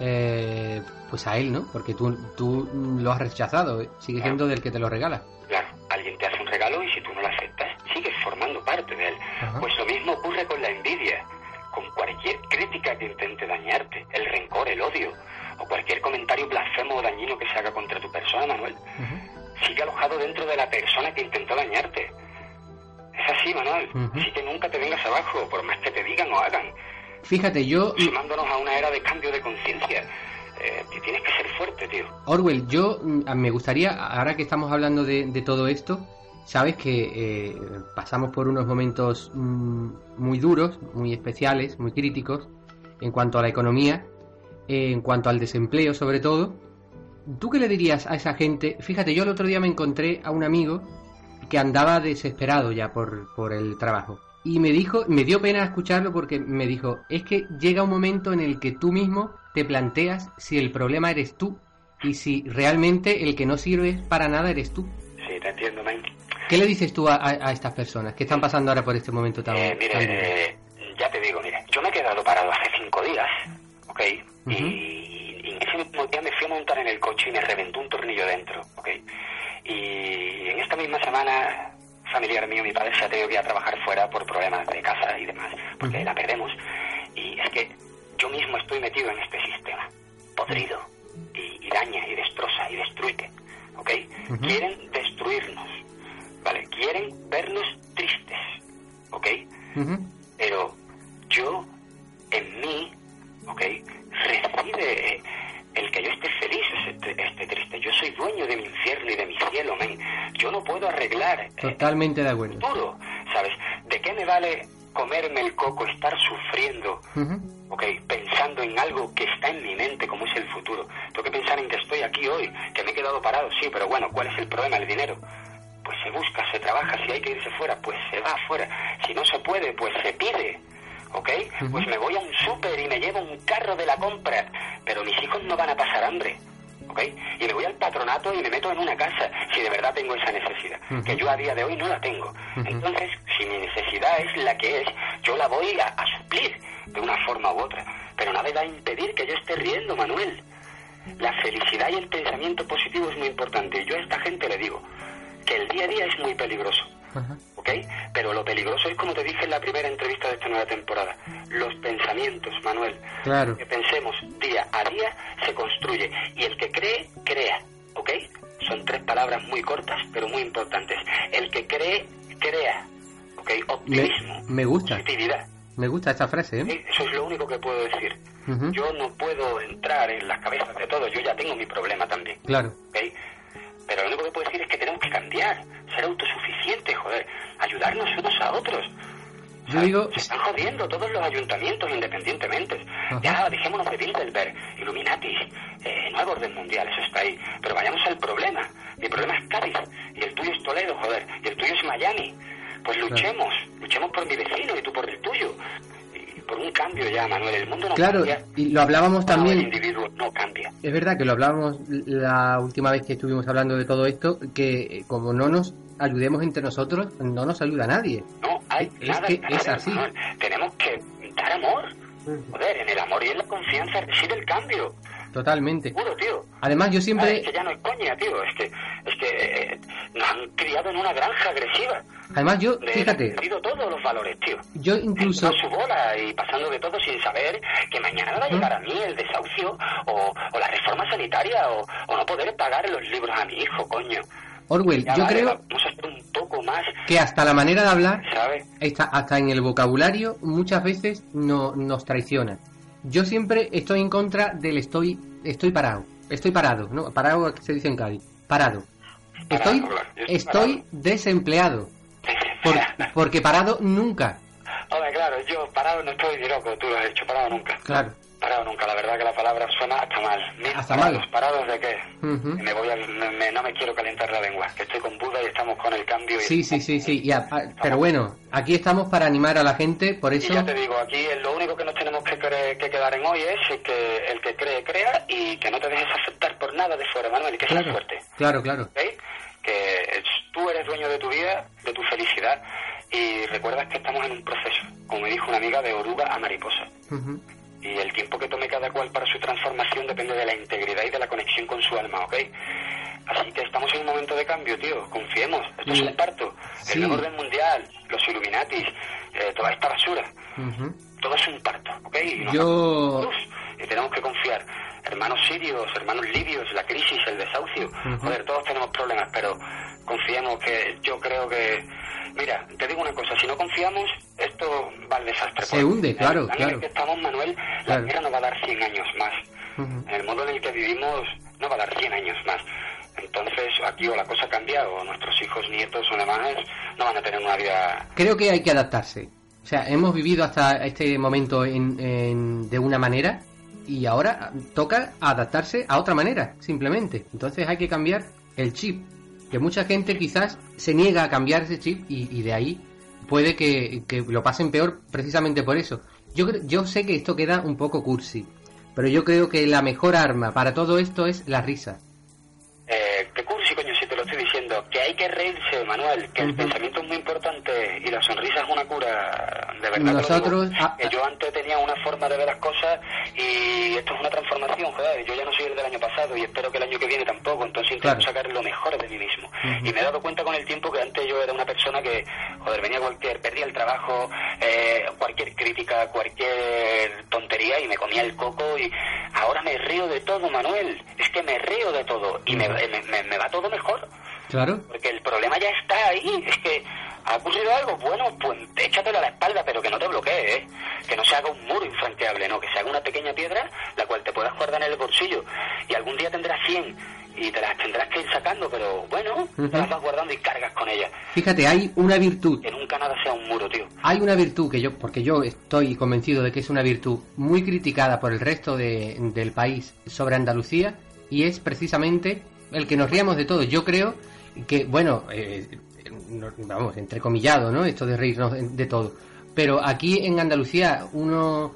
Eh, pues a él, ¿no? Porque tú, tú lo has rechazado, ¿eh? sigue siendo del que te lo regala. claro, alguien te hace un regalo y si tú no lo aceptas, sigues formando parte de él. Pues lo mismo ocurre con la envidia, con cualquier crítica que intente dañarte, el rencor, el odio, o cualquier comentario blasfemo o dañino que se haga contra tu persona, Manuel. Sigue alojado dentro de la persona que intentó dañarte. Es así, Manuel. Así que nunca te vengas abajo, por más que te digan o hagan. Fíjate, yo, Sumándonos a una era de cambio de conciencia. Eh, que tienes que ser fuerte, tío. Orwell, yo mm, me gustaría, ahora que estamos hablando de, de todo esto, sabes que eh, pasamos por unos momentos mm, muy duros, muy especiales, muy críticos, en cuanto a la economía, eh, en cuanto al desempleo sobre todo. ¿Tú qué le dirías a esa gente? Fíjate, yo el otro día me encontré a un amigo que andaba desesperado ya por, por el trabajo. Y me dijo, me dio pena escucharlo porque me dijo, es que llega un momento en el que tú mismo te planteas si el problema eres tú y si realmente el que no sirve para nada eres tú. Sí, te entiendo, man. ¿Qué le dices tú a, a- a estas personas que están pasando ahora por este momento tan... Eh, mire, tan eh, ya te digo, mire, yo me he quedado parado hace cinco días, ¿ok? y, y en ese mismo día me fui a montar en el coche y me reventó un tornillo dentro, ¿ok? Y en esta misma semana, familiar mío, mi padre se ha tenido que ir a trabajar fuera por problemas de casa y demás, porque la perdemos. Y es que yo mismo estoy metido en este sistema, podrido, y, y daña, y destroza, y destruye, ¿ok? Quieren destruirnos, ¿vale? Quieren vernos tristes, ¿ok? Pero yo, en mí, ¿ok? Reside el que yo esté feliz, esté, esté triste. Yo soy dueño de mi infierno y de mi cielo, men. Yo no puedo arreglar eh, Totalmente de acuerdo. futuro, ¿sabes? ¿De qué me vale comerme el coco, estar sufriendo, ok, pensando en algo que está en mi mente, como es el futuro? Tengo que pensar en que estoy aquí hoy, que me he quedado parado, sí, pero bueno, ¿cuál es el problema? El dinero. Pues se busca, se trabaja, si hay que irse fuera, pues se va afuera. Si no se puede, pues se pide. ¿Ok? Pues me voy a un súper y me llevo un carro de la compra, pero mis hijos no van a pasar hambre. ¿Ok? Y me voy al patronato y me meto en una casa, si de verdad tengo esa necesidad, que yo a día de hoy no la tengo. Entonces, si mi necesidad es la que es, yo la voy a, a suplir de una forma u otra. Pero nada va a impedir que yo esté riendo, Manuel. La felicidad y el pensamiento positivo es muy importante. Y yo a esta gente le digo que el día a día es muy peligroso. ¿Ok? Pero lo peligroso es, como te dije en la primera entrevista de esta nueva temporada, los pensamientos, Manuel. Claro. Que pensemos día a día se construye y el que cree, crea, ¿ok? Son tres palabras muy cortas pero muy importantes. El que cree, crea, ¿ok? Optimismo, me gusta. positividad. Me gusta esta frase, ¿eh? Eso es lo único que puedo decir. Yo no puedo entrar en las cabezas de todos, yo ya tengo mi problema también. Claro. ¿ok? Pero lo único que puedo decir es que tenemos que cambiar, ser autosuficientes, joder, ayudarnos unos a otros. Yo digo, Se están jodiendo todos los ayuntamientos independientemente. Ya dejémonos de Bilderberg, Illuminatis, eh, nuevo orden mundial, eso está ahí. Pero vayamos al problema. Mi problema es Cádiz, y el tuyo es Toledo, joder, y el tuyo es Miami. Pues luchemos, luchemos por mi vecino y tú por el tuyo. Y por un cambio ya, Manuel, el mundo no claro, cambia. y lo hablábamos No, el también. individuo no cambia. Es verdad que lo hablábamos la última vez que estuvimos hablando de todo esto, que como no nos ayudemos entre nosotros, no nos ayuda nadie. No hay Es nada que nada, es así. Tenemos que dar amor. Joder, en el amor y en la confianza reside el cambio. Totalmente. Seguro, tío. Además, yo Ah, siempre, es que ya no es coña, tío. Es que, es que eh, nos han criado en una granja agresiva. además yo, De, fíjate, perdido todos los valores, tío. yo incluso, A su bola y pasando de todo sin saber que mañana va a llegar a mí el desahucio o, o la reforma sanitaria o, o no poder pagar los libros a mi hijo, coño. Orwell, Ya yo vale, creo un poco más, que hasta la manera de hablar, ¿sabes? hasta en el vocabulario, muchas veces no, nos traiciona. Yo siempre estoy en contra del estoy, estoy parado, estoy parado, ¿no? Parado se dice en Cádiz, parado. Estoy, Parado, estoy desempleado, por- porque parado nunca, Hombre, claro, yo parado no estoy ni loco, tú lo has hecho, parado nunca. claro. Parado nunca, la verdad que la palabra suena hasta mal. Mira, Hasta parados, mal. ¿Parados de qué? Me voy a, me- no me quiero calentar la lengua, que estoy con Buda y estamos con el cambio. Y, Sí, sí, sí, sí. y a- a- pero bueno, aquí estamos para animar a la gente, por y eso... ya te digo, aquí lo único que nos tenemos que, cre- que quedar en hoy es que el que cree, crea y que no te dejes afectar por nada de fuera, Manuel, y que seas Claro, fuerte. claro, claro. Que tú eres dueño de tu vida, de tu felicidad y recuerdas que estamos en un proceso, como me dijo una amiga, de oruga a mariposa. Ujú. Y el tiempo que tome cada cual para su transformación depende de la integridad y de la conexión con su alma, ¿ok? Así que estamos en un momento de cambio, tío. Confiemos. Esto es un parto. Sí. El nuevo orden mundial, los Illuminatis, eh, toda esta basura. Ujú. Todo es un parto, ¿ok? Y Yo... Y tenemos que confiar. Hermanos sirios, hermanos libios, la crisis, el desahucio. Ujú. Joder, todos tenemos problemas, pero confiemos que yo creo que... Mira, te digo una cosa, si no confiamos, esto va al desastre. Se hunde, claro, En el claro. que estamos, Manuel, Claro. la Tierra no va a dar 100 años más. En el mundo en el que vivimos no va a dar 100 años más. Entonces, aquí o la cosa cambia o nuestros hijos, nietos o demás no van a tener una vida... Creo que hay que adaptarse. O sea, hemos vivido hasta este momento en- en- de una manera y ahora toca adaptarse a otra manera, simplemente. Entonces hay que cambiar el chip. Que mucha gente quizás se niega a cambiar ese chip y, y de ahí puede que, que lo pasen peor precisamente por eso. Yo, yo sé que esto queda un poco cursi, pero yo creo que la mejor arma para todo esto es la risa. Eh, que cursi, coño, si te lo estoy diciendo. Que hay que reírse, Manuel. Que el pensamiento es muy importante la sonrisa es una cura. De verdad. Nosotros, ah, yo antes tenía una forma de ver las cosas y esto es una transformación, joder. Yo ya no soy el del año pasado y espero que el año que viene tampoco. Entonces intento Claro. sacar lo mejor de mí mismo. Y me he dado cuenta con el tiempo que antes yo era una persona que, joder, venía cualquier, perdía el trabajo, eh, cualquier crítica, cualquier tontería y me comía el coco y ahora me río de todo, Manuel. Es que me río de todo y me, me- me- me va todo mejor. Claro. Porque el problema ya está ahí. Es que ha ocurrido algo. Bueno, pues échatelo a la espalda, pero que no te bloquee, ¿eh? Que no se haga un muro infranqueable, no. Que se haga una pequeña piedra, la cual te puedas guardar en el bolsillo. Y algún día tendrás 100 y te las tendrás que ir sacando, pero bueno, te las vas guardando y cargas con ellas. Fíjate, hay una virtud Que nunca nada sea un muro, tío. Hay una virtud que yo, porque yo estoy convencido de que es una virtud muy criticada por el resto de- del país sobre Andalucía y es precisamente el que nos riamos de todo. Yo creo que, bueno, eh, vamos, entrecomillado, ¿no? Esto de reírnos de, todo. Pero aquí en Andalucía uno,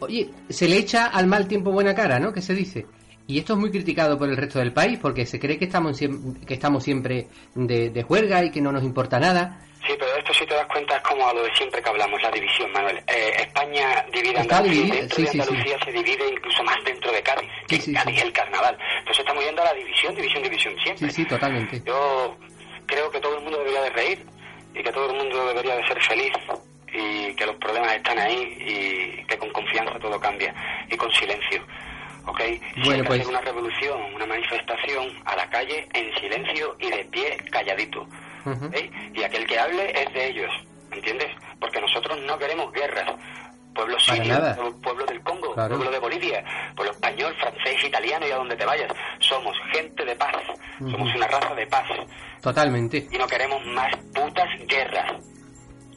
oye, se le echa al mal tiempo buena cara, ¿no? Que se dice. Y esto es muy criticado por el resto del país porque se cree que estamos, que estamos siempre de, de juerga y que no nos importa nada. Sí, pero esto si te das cuenta es como a lo de siempre que hablamos, la división, Manuel. Eh, España divide Andalucía, dividida, dentro sí, de sí, sí. Andalucía se divide incluso más dentro de Cádiz, que Cádiz el carnaval. Entonces estamos yendo a la división, división, división siempre. Sí, sí, totalmente. Yo creo que todo el mundo debería de reír y que todo el mundo debería de ser feliz y que los problemas están ahí y que con confianza todo cambia y con silencio. ¿Ok? Si Bueno, hay que pues- hacer una revolución, una manifestación a la calle en silencio y de pie calladito. Y aquel que hable es de ellos, ¿entiendes? Porque nosotros no queremos guerras. Pueblo sirio, pueblo- del Congo, Claro. pueblo de Bolivia, pueblo español, francés, italiano y a donde te vayas. Somos gente de paz, somos Ujú. una raza de paz Totalmente, y no queremos más putas guerras.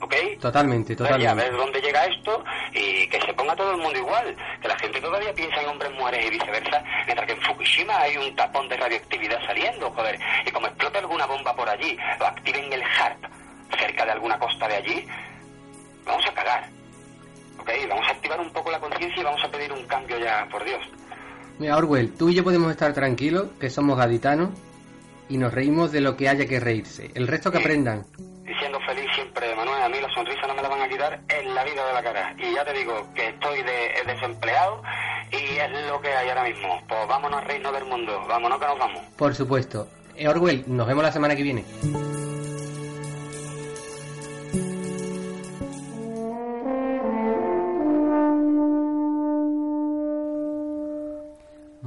¿Ok? totalmente, Entonces, ya, a totalmente. ver dónde llega esto y que se ponga todo el mundo igual. Que la gente todavía piensa en hombres, mujeres y viceversa, mientras que en Fukushima hay un tapón de radioactividad saliendo, joder. Y como explota alguna bomba por allí o activen el HARP cerca de alguna costa de allí, vamos a cagar. Vamos a activar un poco la conciencia y vamos a pedir un cambio ya, por Dios. Mira, Orwell, tú y yo podemos estar tranquilos, que somos gaditanos, y nos reíms de lo que haya que reírse. El resto que aprendan. Y siendo feliz siempre, Manuel, a mí la sonrisa no me la van a quitar en la vida de la cara. Y ya te digo que estoy de, desempleado y es lo que hay ahora mismo. Pues vámonos a reírnos del mundo, vámonos que nos vamos. Por supuesto. Eh, Orwell, nos vemos la semana que viene.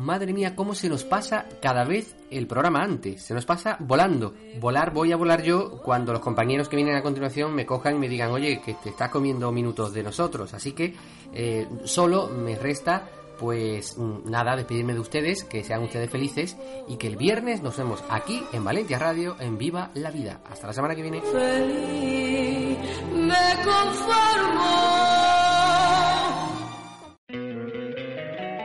Madre mía, cómo se nos pasa cada vez el programa antes. Se nos pasa volando. Volar, voy a volar yo cuando los compañeros que vienen a continuación me cojan y me digan, oye, que te estás comiendo minutos de nosotros. Así que eh, solo me resta, pues mm, nada, despedirme de ustedes, que sean ustedes felices y que el viernes nos vemos aquí en Valencia Radio, en Viva la Vida. Hasta la semana que viene. feliz me conformo.